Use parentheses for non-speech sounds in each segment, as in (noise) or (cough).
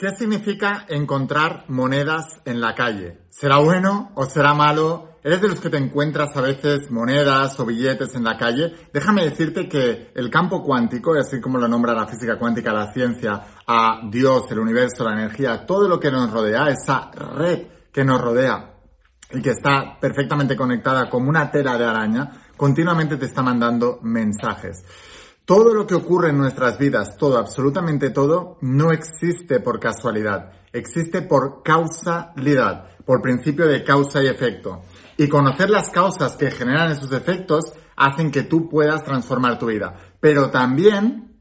¿Qué significa encontrar monedas en la calle? ¿Será bueno o será malo? ¿Eres de los que te encuentras a veces monedas o billetes en la calle? Déjame decirte que el campo cuántico, así como lo nombra la física cuántica, la ciencia, a Dios, el universo, la energía, todo lo que nos rodea, esa red que nos rodea y que está perfectamente conectada como una tela de araña, continuamente te está mandando mensajes. Todo lo que ocurre en nuestras vidas, todo, absolutamente todo, no existe por casualidad, existe por causalidad, por principio de causa y efecto. Y conocer las causas que generan esos efectos hacen que tú puedas transformar tu vida. Pero también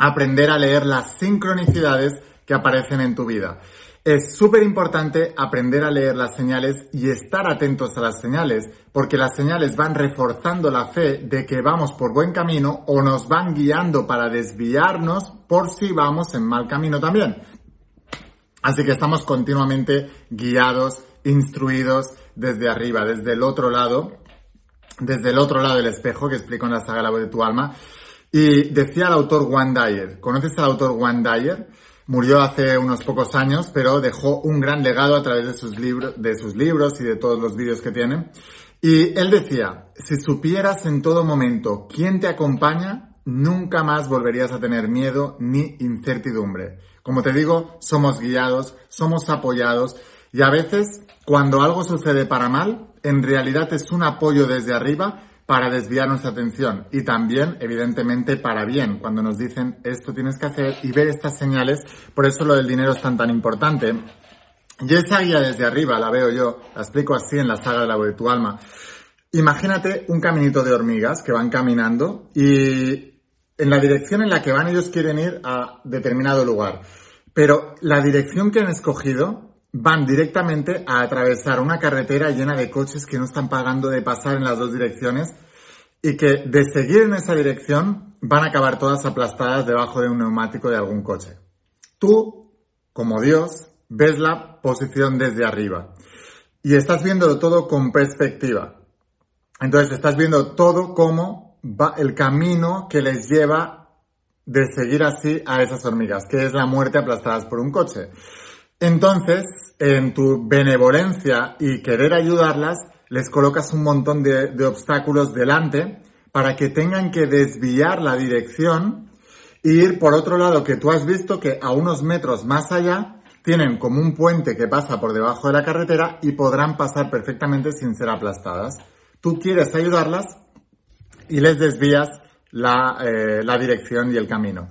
aprender a leer las sincronicidades que aparecen en tu vida. Es súper importante aprender a leer las señales y estar atentos a las señales, porque las señales van reforzando la fe de que vamos por buen camino o nos van guiando para desviarnos por si vamos en mal camino también. Así que estamos continuamente guiados, instruidos desde arriba, desde el otro lado, desde el otro lado del espejo que explico en la saga La voz de tu alma. Y decía el autor Juan Dyer, ¿conoces al autor Juan Dyer? Murió hace unos pocos años, pero dejó un gran legado a través de sus, libros, de sus libros y de todos los vídeos que tiene. Y él decía, si supieras en todo momento quién te acompaña, nunca más volverías a tener miedo ni incertidumbre. Como te digo, somos guiados, somos apoyados y a veces cuando algo sucede para mal, en realidad es un apoyo desde arriba para desviar nuestra atención y también, evidentemente, para bien, cuando nos dicen esto tienes que hacer y ver estas señales, por eso lo del dinero es tan tan importante. Y esa guía desde arriba la veo yo, la explico así en la saga de la voz de tu alma. Imagínate un caminito de hormigas que van caminando y en la dirección en la que van ellos quieren ir a determinado lugar. Pero la dirección que han escogido van directamente a atravesar una carretera llena de coches que no están pagando de pasar en las dos direcciones y que de seguir en esa dirección van a acabar todas aplastadas debajo de un neumático de algún coche. Tú, como Dios, ves la posición desde arriba y estás viéndolo todo con perspectiva. Entonces estás viendo todo como va el camino que les lleva de seguir así a esas hormigas, que es la muerte aplastadas por un coche. Entonces, en tu benevolencia y querer ayudarlas, les colocas un montón de, obstáculos delante para que tengan que desviar la dirección e ir por otro lado que tú has visto que a unos metros más allá tienen como un puente que pasa por debajo de la carretera y podrán pasar perfectamente sin ser aplastadas. Tú quieres ayudarlas y les desvías la, eh, la dirección y el camino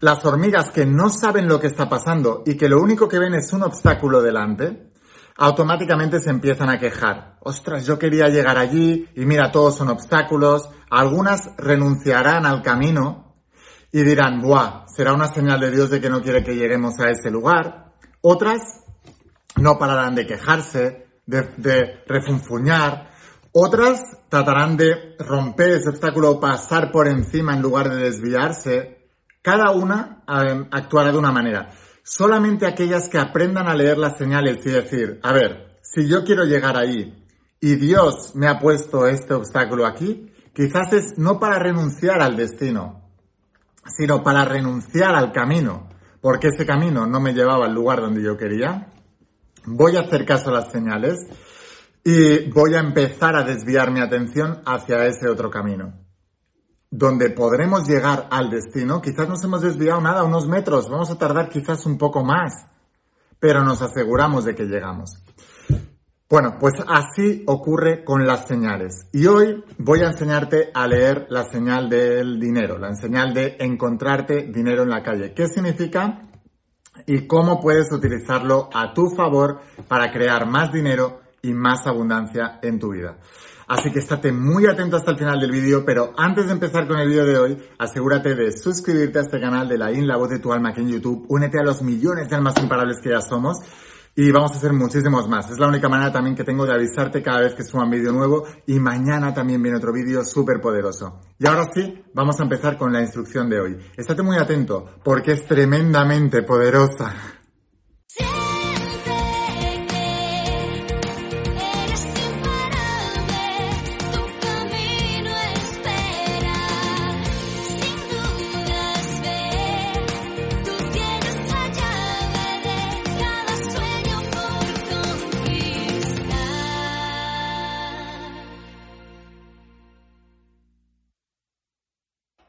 las hormigas que no saben lo que está pasando y que lo único que ven es un obstáculo delante, automáticamente se empiezan a quejar. Ostras, yo quería llegar allí y mira, todos son obstáculos. Algunas renunciarán al camino y dirán, buah, será una señal de Dios de que no quiere que lleguemos a ese lugar. Otras no pararán de quejarse, de, de refunfuñar. Otras tratarán de romper ese obstáculo pasar por encima en lugar de desviarse cada una em, actuará de una manera. Solamente aquellas que aprendan a leer las señales y decir, a ver, si yo quiero llegar ahí y Dios me ha puesto este obstáculo aquí, quizás es no para renunciar al destino, sino para renunciar al camino, porque ese camino no me llevaba al lugar donde yo quería. Voy a hacer caso a las señales y voy a empezar a desviar mi atención hacia ese otro camino donde podremos llegar al destino, quizás nos hemos desviado nada, unos metros, vamos a tardar quizás un poco más, pero nos aseguramos de que llegamos. Bueno, pues así ocurre con las señales. Y hoy voy a enseñarte a leer la señal del dinero, la señal de encontrarte dinero en la calle. ¿Qué significa? Y cómo puedes utilizarlo a tu favor para crear más dinero y más abundancia en tu vida. Así que estate muy atento hasta el final del vídeo, pero antes de empezar con el vídeo de hoy, asegúrate de suscribirte a este canal de la IN, la voz de tu alma aquí en YouTube, únete a los millones de almas imparables que ya somos y vamos a hacer muchísimos más. Es la única manera también que tengo de avisarte cada vez que suba un vídeo nuevo y mañana también viene otro vídeo súper poderoso. Y ahora sí, vamos a empezar con la instrucción de hoy. Estate muy atento porque es tremendamente poderosa.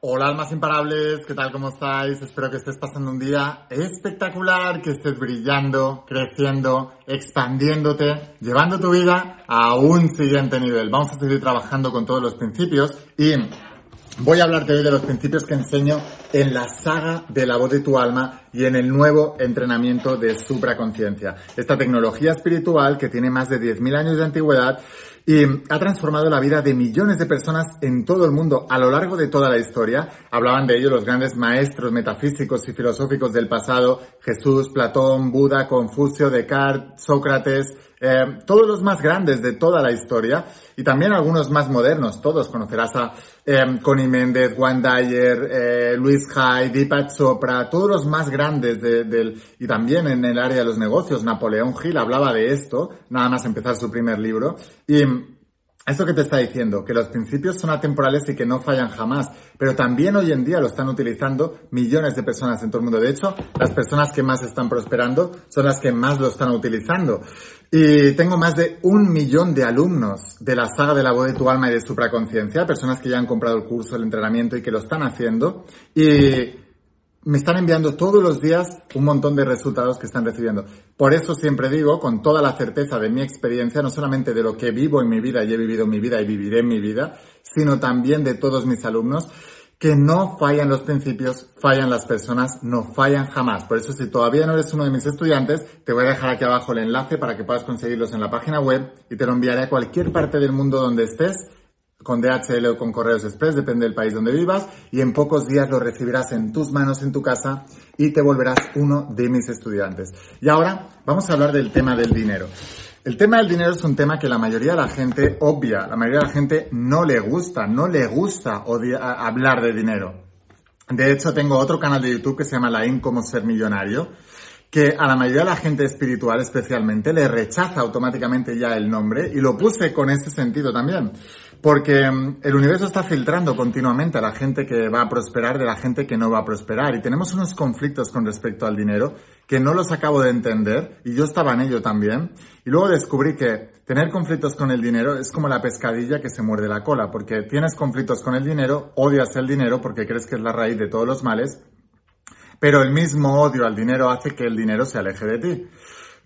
Hola almas imparables, ¿qué tal? ¿Cómo estáis? Espero que estés pasando un día espectacular, que estés brillando, creciendo, expandiéndote, llevando tu vida a un siguiente nivel. Vamos a seguir trabajando con todos los principios y Voy a hablarte hoy de los principios que enseño en la saga de la voz de tu alma y en el nuevo entrenamiento de supraconciencia. Esta tecnología espiritual que tiene más de 10.000 años de antigüedad y ha transformado la vida de millones de personas en todo el mundo a lo largo de toda la historia. Hablaban de ello los grandes maestros metafísicos y filosóficos del pasado, Jesús, Platón, Buda, Confucio, Descartes, Sócrates, eh, todos los más grandes de toda la historia y también algunos más modernos. Todos conocerás a eh, Connie Méndez, Juan Dyer, eh, Luis Hay, Deepak Chopra, todos los más grandes del, y también en el área de los negocios. Napoleón Hill hablaba de esto, nada más empezar su primer libro. Y eso que te está diciendo, que los principios son atemporales y que no fallan jamás, pero también hoy en día lo están utilizando millones de personas en todo el mundo. De hecho, las personas que más están prosperando son las que más lo están utilizando. Y tengo más de un millón de alumnos de la saga de la voz de tu alma y de supraconciencia, personas que ya han comprado el curso, el entrenamiento y que lo están haciendo. Y me están enviando todos los días un montón de resultados que están recibiendo. Por eso siempre digo, con toda la certeza de mi experiencia, no solamente de lo que vivo en mi vida y he vivido en mi vida y viviré en mi vida, sino también de todos mis alumnos, que no fallan los principios, fallan las personas, no fallan jamás. Por eso si todavía no eres uno de mis estudiantes, te voy a dejar aquí abajo el enlace para que puedas conseguirlos en la página web y te lo enviaré a cualquier parte del mundo donde estés, con DHL o con Correos Express, depende del país donde vivas, y en pocos días lo recibirás en tus manos en tu casa y te volverás uno de mis estudiantes. Y ahora vamos a hablar del tema del dinero. El tema del dinero es un tema que la mayoría de la gente obvia, la mayoría de la gente no le gusta, no le gusta hablar de dinero. De hecho, tengo otro canal de YouTube que se llama La In Cómo Ser Millonario, que a la mayoría de la gente espiritual especialmente le rechaza automáticamente ya el nombre y lo puse con ese sentido también. Porque mm, el universo está filtrando continuamente a la gente que va a prosperar de la gente que no va a prosperar. Y tenemos unos conflictos con respecto al dinero que no los acabo de entender y yo estaba en ello también. Y luego descubrí que tener conflictos con el dinero es como la pescadilla que se muerde la cola, porque tienes conflictos con el dinero, odias el dinero porque crees que es la raíz de todos los males, pero el mismo odio al dinero hace que el dinero se aleje de ti.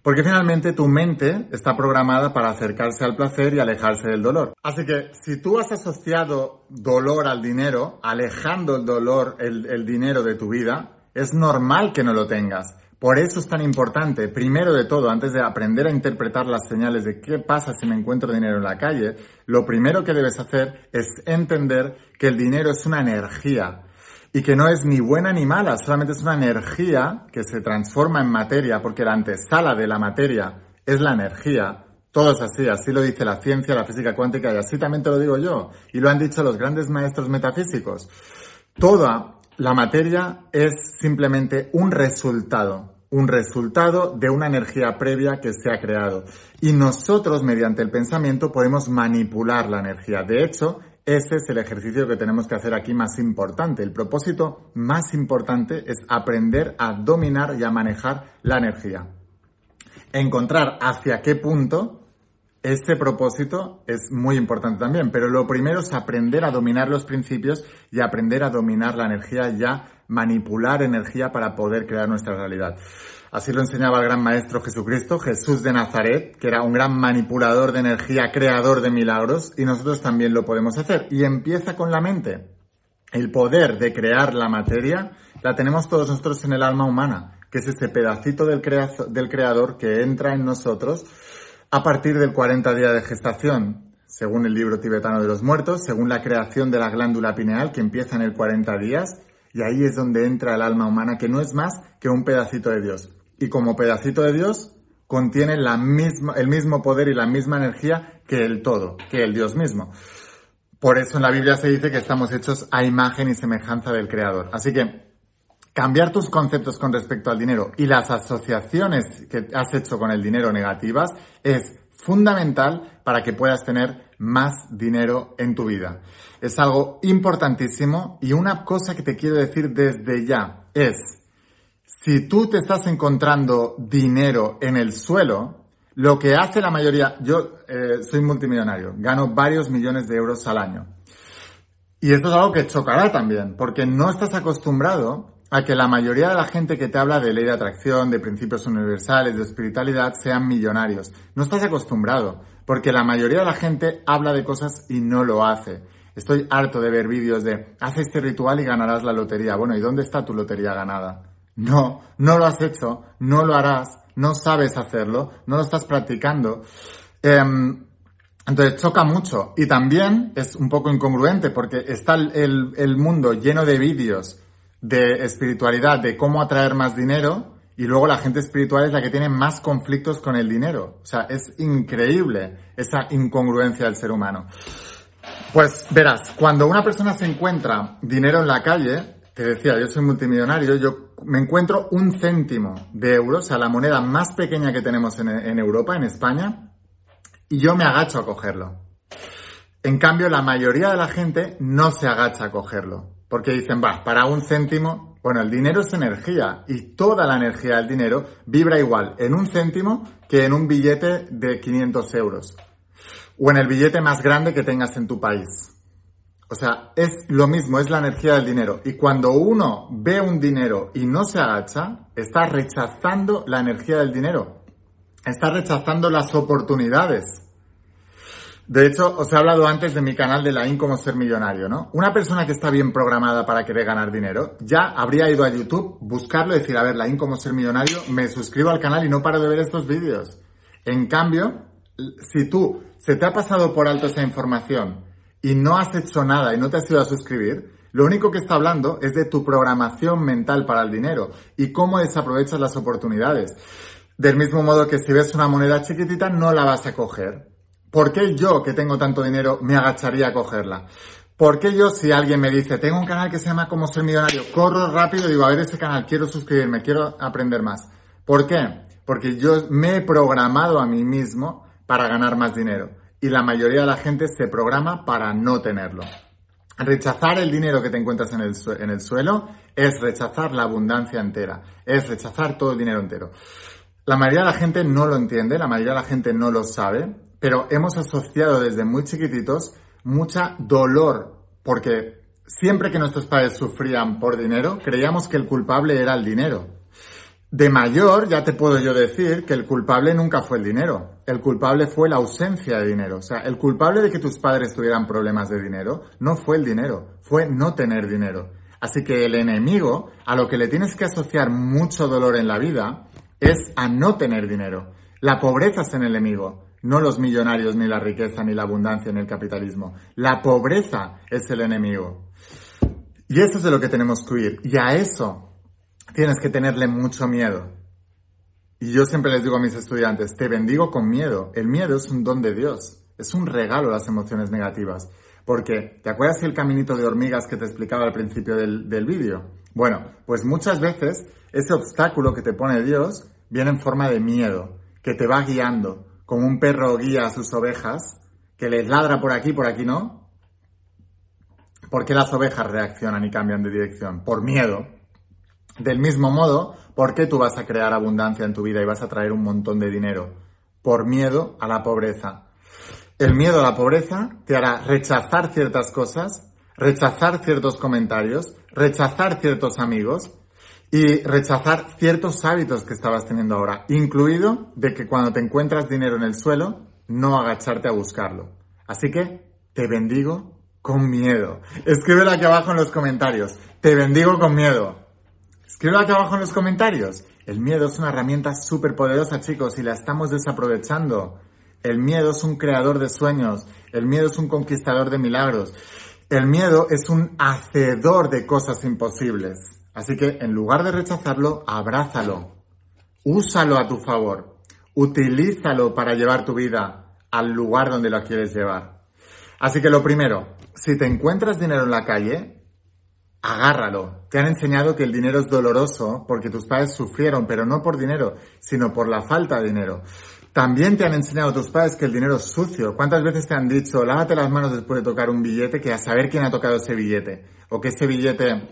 Porque finalmente tu mente está programada para acercarse al placer y alejarse del dolor. Así que si tú has asociado dolor al dinero, alejando el dolor, el, dinero de tu vida, es normal que no lo tengas. Por eso es tan importante, primero de todo, antes de aprender a interpretar las señales de qué pasa si me encuentro dinero en la calle, lo primero que debes hacer es entender que el dinero es una energía y que no es ni buena ni mala, solamente es una energía que se transforma en materia, porque la antesala de la materia es la energía. Todo es así, así lo dice la ciencia, la física cuántica y así también te lo digo yo. Y lo han dicho los grandes maestros metafísicos. Toda la materia es simplemente un resultado, un resultado de una energía previa que se ha creado. Y nosotros, mediante el pensamiento, podemos manipular la energía. De hecho, ese es el ejercicio que tenemos que hacer aquí más importante. El propósito más importante es aprender a dominar y a manejar la energía. Encontrar hacia qué punto ese propósito es muy importante también, pero lo primero es aprender a dominar los principios y aprender a dominar la energía y a manipular energía para poder crear nuestra realidad. Así lo enseñaba el gran maestro Jesucristo, Jesús de Nazaret, que era un gran manipulador de energía, creador de milagros, y nosotros también lo podemos hacer. Y empieza con la mente. El poder de crear la materia la tenemos todos nosotros en el alma humana, que es ese pedacito del, del creador que entra en nosotros a partir del 40 día de gestación, según el libro tibetano de los muertos, según la creación de la glándula pineal, que empieza en el 40 días, y ahí es donde entra el alma humana, que no es más que un pedacito de Dios y como pedacito de Dios contiene el mismo poder y la misma energía que el todo, que el Dios mismo. Por eso en la Biblia se dice que estamos hechos a imagen y semejanza del Creador. Así que cambiar tus conceptos con respecto al dinero y las asociaciones que has hecho con el dinero negativas es fundamental para que puedas tener más dinero en tu vida. Es algo importantísimo y una cosa que te quiero decir desde ya es, si tú te estás encontrando dinero en el suelo, lo que hace la mayoría, yo eh, soy multimillonario, gano varios millones de euros al año. Y esto es algo que chocará también, porque no estás acostumbrado a que la mayoría de la gente que te habla de ley de atracción, de principios universales, de espiritualidad, sean millonarios. No estás acostumbrado, porque la mayoría de la gente habla de cosas y no lo hace. Estoy harto de ver vídeos de, haz este ritual y ganarás la lotería. Bueno, ¿y dónde está tu lotería ganada? No, no lo has hecho, no lo harás, no sabes hacerlo, no lo estás practicando. Em, entonces choca mucho y también es un poco incongruente porque está el, el mundo lleno de vídeos de espiritualidad, de cómo atraer más dinero, y luego la gente espiritual es la que tiene más conflictos con el dinero. O sea, es increíble esa incongruencia del ser humano. Pues verás, cuando una persona se encuentra dinero en la calle, te decía, yo soy multimillonario, yo me encuentro un céntimo de euro, o sea, la moneda más pequeña que tenemos en, en Europa, en España, y yo me agacho a cogerlo. En cambio, la mayoría de la gente no se agacha a cogerlo. Porque dicen, va, para un céntimo, bueno, el dinero es energía y toda la energía del dinero vibra igual en un céntimo que en un billete de 500 euros o en el billete más grande que tengas en tu país. O sea, es lo mismo, es la energía del dinero. Y cuando uno ve un dinero y no se agacha, está rechazando la energía del dinero. Está rechazando las oportunidades. De hecho, os he hablado antes de mi canal de la IN como ser millonario, ¿no? Una persona que está bien programada para querer ganar dinero, ya habría ido a YouTube, buscarlo y decir, a ver, la IN como ser millonario, me suscribo al canal y no paro de ver estos vídeos. En cambio, si tú se te ha pasado por alto esa información y no has hecho nada y no te has ido a suscribir, lo único que está hablando es de tu programación mental para el dinero y cómo desaprovechas las oportunidades. Del mismo modo que si ves una moneda chiquitita no la vas a coger ¿Por qué yo, que tengo tanto dinero, me agacharía a cogerla? ¿Por qué yo, si alguien me dice, tengo un canal que se llama Cómo ser millonario, corro rápido y digo, a ver ese canal, quiero suscribirme, quiero aprender más? ¿Por qué? Porque yo me he programado a mí mismo para ganar más dinero. Y la mayoría de la gente se programa para no tenerlo. Rechazar el dinero que te encuentras en el, suelo es rechazar la abundancia entera, es rechazar todo el dinero entero. La mayoría de la gente no lo entiende, la mayoría de la gente no lo sabe, pero hemos asociado desde muy chiquititos mucha dolor, porque siempre que nuestros padres sufrían por dinero, creíamos que el culpable era el dinero. De mayor, ya te puedo yo decir que el culpable nunca fue el dinero. El culpable fue la ausencia de dinero. O sea, el culpable de que tus padres tuvieran problemas de dinero no fue el dinero, fue no tener dinero. Así que el enemigo, a lo que le tienes que asociar mucho dolor en la vida, es a no tener dinero. La pobreza es el enemigo no los millonarios, ni la riqueza, ni la abundancia, ni el capitalismo. La pobreza es el enemigo. Y eso es de lo que tenemos que huir. Y a eso tienes que tenerle mucho miedo. Y yo siempre les digo a mis estudiantes, te bendigo con miedo. El miedo es un don de Dios. Es un regalo las emociones negativas. Porque, ¿te acuerdas el caminito de hormigas que te explicaba al principio del, del vídeo? Bueno, pues muchas veces ese obstáculo que te pone Dios viene en forma de miedo, que te va guiando, como un perro guía a sus ovejas, que les ladra por aquí, por aquí no. ¿Por qué las ovejas reaccionan y cambian de dirección? Por miedo. Del mismo modo, ¿por qué tú vas a crear abundancia en tu vida y vas a traer un montón de dinero? Por miedo a la pobreza. El miedo a la pobreza te hará rechazar ciertas cosas, rechazar ciertos comentarios, rechazar ciertos amigos, y rechazar ciertos hábitos que estabas teniendo ahora, incluido de que cuando te encuentras dinero en el suelo, no agacharte a buscarlo. Así que te bendigo con miedo. Escríbelo aquí abajo en los comentarios. Te bendigo con miedo. Escríbelo aquí abajo en los comentarios. El miedo es una herramienta súper poderosa, chicos, y la estamos desaprovechando. El miedo es un creador de sueños. El miedo es un conquistador de milagros. El miedo es un hacedor de cosas imposibles. Así que en lugar de rechazarlo, abrázalo, úsalo a tu favor, utilízalo para llevar tu vida al lugar donde lo quieres llevar. Así que lo primero, si te encuentras dinero en la calle, agárralo. Te han enseñado que el dinero es doloroso porque tus padres sufrieron, pero no por dinero, sino por la falta de dinero. También te han enseñado tus padres que el dinero es sucio. ¿Cuántas veces te han dicho, lávate las manos después de tocar un billete, que a saber quién ha tocado ese billete? O que ese billete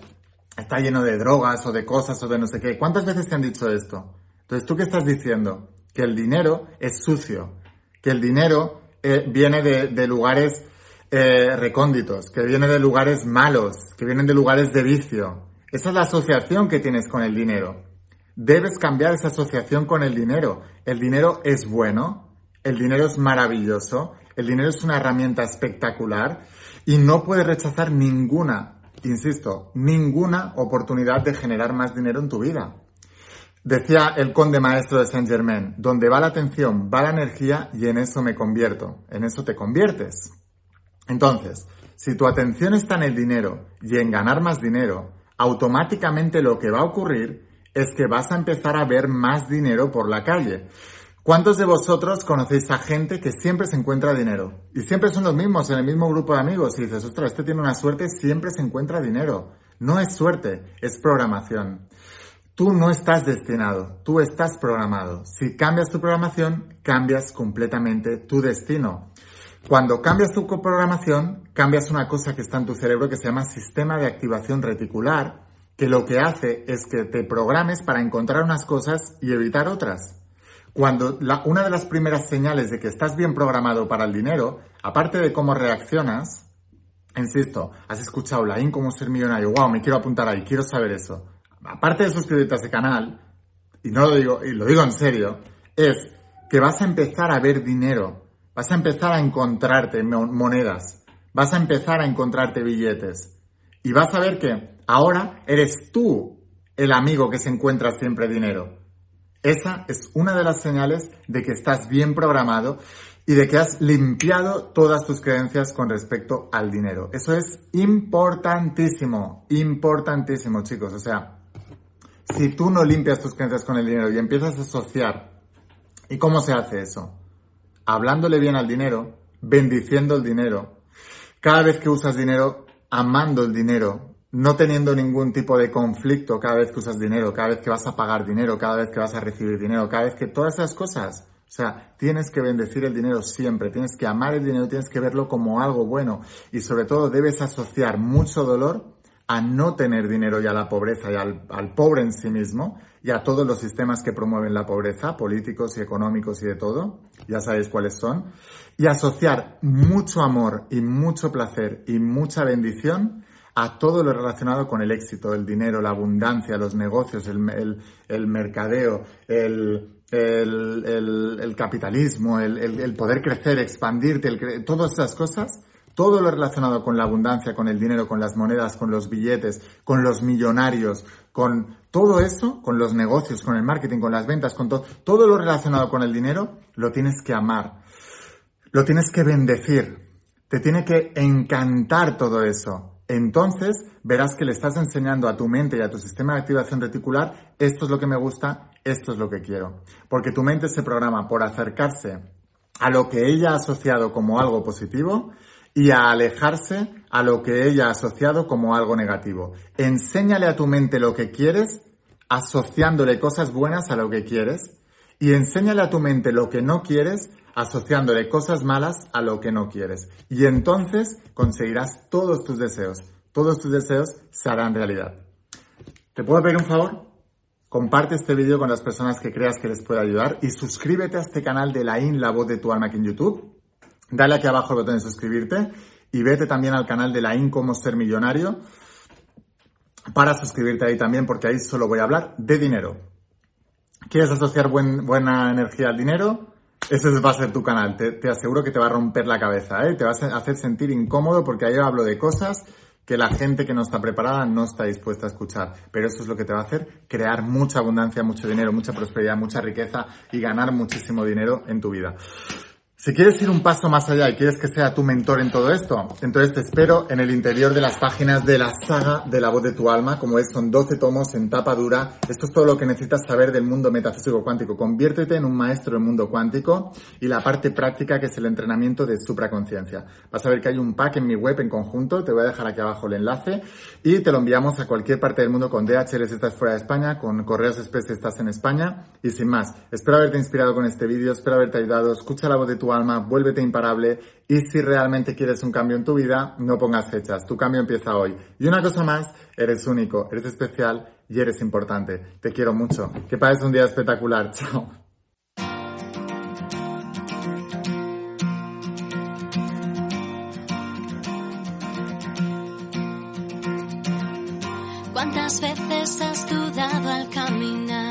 está lleno de drogas o de cosas o de no sé qué. ¿Cuántas veces te han dicho esto? Entonces, ¿tú qué estás diciendo? Que el dinero es sucio, que el dinero eh, viene de, lugares eh, recónditos, que viene de lugares malos, que vienen de lugares de vicio. Esa es la asociación que tienes con el dinero. Debes cambiar esa asociación con el dinero. El dinero es bueno, el dinero es maravilloso, el dinero es una herramienta espectacular y no puedes rechazar ninguna, insisto, ninguna oportunidad de generar más dinero en tu vida. Decía el conde maestro de Saint Germain, donde va la atención, va la energía y en eso me convierto, en eso te conviertes. Entonces, si tu atención está en el dinero y en ganar más dinero, automáticamente lo que va a ocurrir es que vas a empezar a ver más dinero por la calle. ¿Cuántos de vosotros conocéis a gente que siempre se encuentra dinero? Y siempre son los mismos, en el mismo grupo de amigos. Y dices, ostras, este tiene una suerte, siempre se encuentra dinero. No es suerte, es programación. Tú no estás destinado, tú estás programado. Si cambias tu programación, cambias completamente tu destino. Cuando cambias tu programación, cambias una cosa que está en tu cerebro que se llama sistema de activación reticular, que lo que hace es que te programes para encontrar unas cosas y evitar otras. Cuando una de las primeras señales de que estás bien programado para el dinero, aparte de cómo reaccionas, insisto, has escuchado la IN cómo ser millonario, wow, me quiero apuntar ahí, quiero saber eso. Aparte de suscribirte a ese canal, y no lo digo, y lo digo en serio, es que vas a empezar a ver dinero, vas a empezar a encontrarte monedas, vas a empezar a encontrarte billetes, y vas a ver que ahora eres tú el amigo que se encuentra siempre dinero. Esa es una de las señales de que estás bien programado y de que has limpiado todas tus creencias con respecto al dinero. Eso es importantísimo, importantísimo, chicos. O sea, si tú no limpias tus creencias con el dinero y empiezas a asociar, ¿y cómo se hace eso? Hablándole bien al dinero, bendiciendo el dinero, cada vez que usas dinero, amando el dinero, no teniendo ningún tipo de conflicto cada vez que usas dinero, cada vez que vas a pagar dinero, cada vez que vas a recibir dinero, cada vez que todas esas cosas. O sea, tienes que bendecir el dinero siempre, tienes que amar el dinero, tienes que verlo como algo bueno y sobre todo debes asociar mucho dolor a no tener dinero y a la pobreza y al, al pobre en sí mismo y a todos los sistemas que promueven la pobreza, políticos y económicos y de todo, ya sabéis cuáles son, y asociar mucho amor y mucho placer y mucha bendición a todo lo relacionado con el éxito, el dinero, la abundancia, los negocios, el, el, mercadeo, el, el capitalismo, el, poder crecer, expandirte, todas esas cosas, todo lo relacionado con la abundancia, con el dinero, con las monedas, con los billetes, con los millonarios, con todo eso, con los negocios, con el marketing, con las ventas, con todo, todo lo relacionado con el dinero, lo tienes que amar, lo tienes que bendecir, te tiene que encantar todo eso entonces verás que le estás enseñando a tu mente y a tu sistema de activación reticular, esto es lo que me gusta, esto es lo que quiero. Porque tu mente se programa por acercarse a lo que ella ha asociado como algo positivo y a alejarse a lo que ella ha asociado como algo negativo. Enséñale a tu mente lo que quieres, asociándole cosas buenas a lo que quieres, y enséñale a tu mente lo que no quieres, asociándole cosas malas a lo que no quieres. Y entonces conseguirás todos tus deseos. Todos tus deseos se harán realidad. ¿Te puedo pedir un favor? Comparte este vídeo con las personas que creas que les pueda ayudar y suscríbete a este canal de la IN, la voz de tu alma aquí en YouTube. Dale aquí abajo el botón de suscribirte y vete también al canal de la IN, cómo ser millonario, para suscribirte ahí también porque ahí solo voy a hablar de dinero. ¿Quieres asociar buena energía al dinero? Ese va a ser tu canal. Te, aseguro que te va a romper la cabeza, ¿eh? Te va a hacer sentir incómodo porque ahí hablo de cosas que la gente que no está preparada no está dispuesta a escuchar. Pero eso es lo que te va a hacer crear mucha abundancia, mucho dinero, mucha prosperidad, mucha riqueza y ganar muchísimo dinero en tu vida. Si quieres ir un paso más allá y quieres que sea tu mentor en todo esto, entonces te espero en el interior de las páginas de la saga de la voz de tu alma, como es, son 12 tomos en tapa dura. Esto es todo lo que necesitas saber del mundo metafísico cuántico. Conviértete en un maestro del mundo cuántico y la parte práctica que es el entrenamiento de supraconciencia. Vas a ver que hay un pack en mi web en conjunto, te voy a dejar aquí abajo el enlace y te lo enviamos a cualquier parte del mundo con DHL si estás fuera de España, con Correos Express si estás en España y sin más. Espero haberte inspirado con este vídeo, espero haberte ayudado. Escucha la voz de tu alma, vuélvete imparable y si realmente quieres un cambio en tu vida, no pongas fechas, tu cambio empieza hoy. Y una cosa más, eres único, eres especial y eres importante. Te quiero mucho. Que pases un día espectacular. (laughs) Chao. ¿Cuántas veces has dudado al caminar?